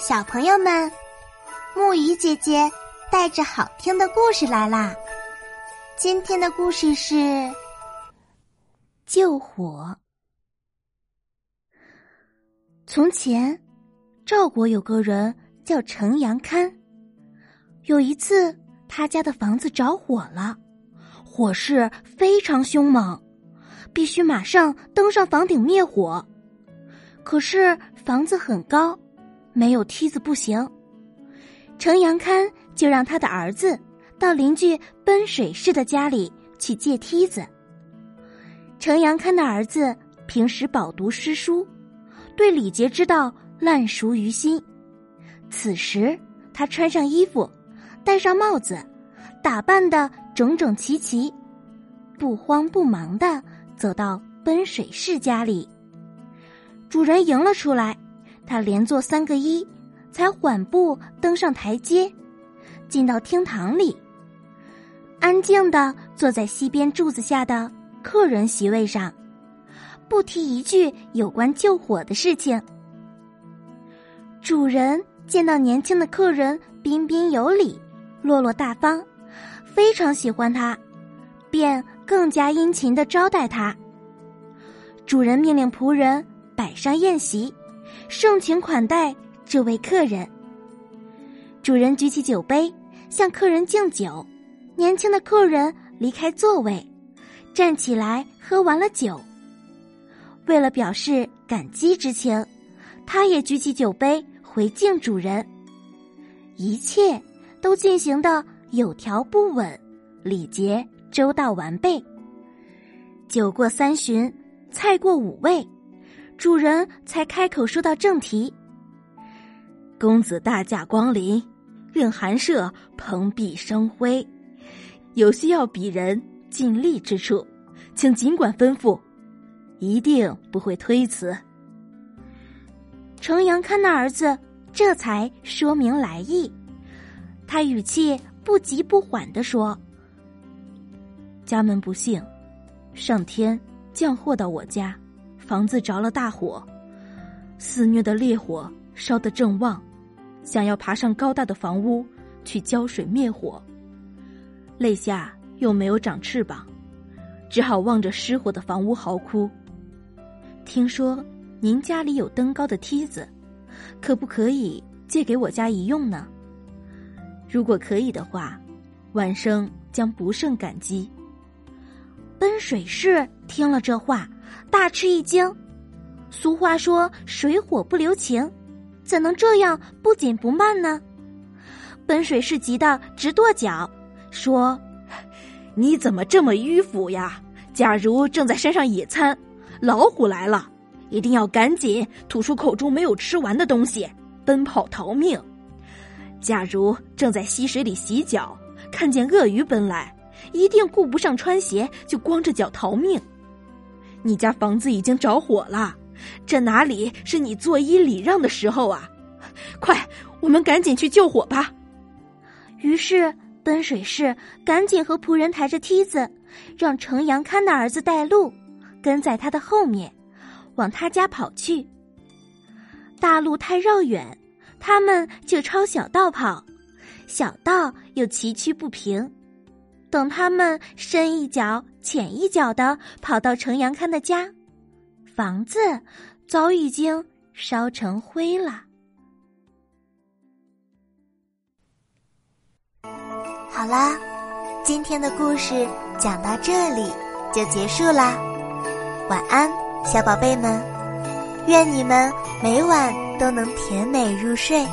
小朋友们，木鱼姐姐带着好听的故事来啦！今天的故事是救火。从前，赵国有个人叫程阳堪。有一次，他家的房子着火了，火势非常凶猛，必须马上登上房顶灭火。可是房子很高。没有梯子不行，程阳堪就让他的儿子到邻居奔水氏的家里去借梯子。程阳堪的儿子平时饱读诗书，对礼节之道烂熟于心。此时他穿上衣服，戴上帽子，打扮的整整齐齐，不慌不忙的走到奔水氏家里。主人迎了出来。他连做三个揖，才缓步登上台阶，进到厅堂里，安静的坐在西边柱子下的客人席位上，不提一句有关救火的事情。主人见到年轻的客人彬彬有礼、落落大方，非常喜欢他，便更加殷勤的招待他。主人命令仆人摆上宴席。盛情款待这位客人。主人举起酒杯向客人敬酒，年轻的客人离开座位，站起来喝完了酒。为了表示感激之情，他也举起酒杯回敬主人。一切都进行的有条不紊，礼节周到完备。酒过三巡，菜过五味。主人才开口说到正题：“公子大驾光临，愿寒舍蓬荜生辉。有需要鄙人尽力之处，请尽管吩咐，一定不会推辞。”程阳看那儿子这才说明来意，他语气不急不缓的说：“家门不幸，上天降祸到我家。”房子着了大火，肆虐的烈火烧得正旺，想要爬上高大的房屋去浇水灭火。肋下又没有长翅膀，只好望着失火的房屋嚎哭。听说您家里有登高的梯子，可不可以借给我家一用呢？如果可以的话，晚生将不胜感激。奔水氏听了这话。大吃一惊，俗话说“水火不留情”，怎能这样不紧不慢呢？奔水氏急得直跺脚，说：“你怎么这么迂腐呀？假如正在山上野餐，老虎来了，一定要赶紧吐出口中没有吃完的东西，奔跑逃命；假如正在溪水里洗脚，看见鳄鱼奔来，一定顾不上穿鞋，就光着脚逃命。”你家房子已经着火了，这哪里是你作揖礼让的时候啊！快，我们赶紧去救火吧。于是奔水氏赶紧和仆人抬着梯子，让程阳堪的儿子带路，跟在他的后面，往他家跑去。大路太绕远，他们就抄小道跑，小道又崎岖不平。等他们深一脚浅一脚的跑到程阳堪的家，房子早已经烧成灰了。好啦，今天的故事讲到这里就结束啦，晚安，小宝贝们，愿你们每晚都能甜美入睡。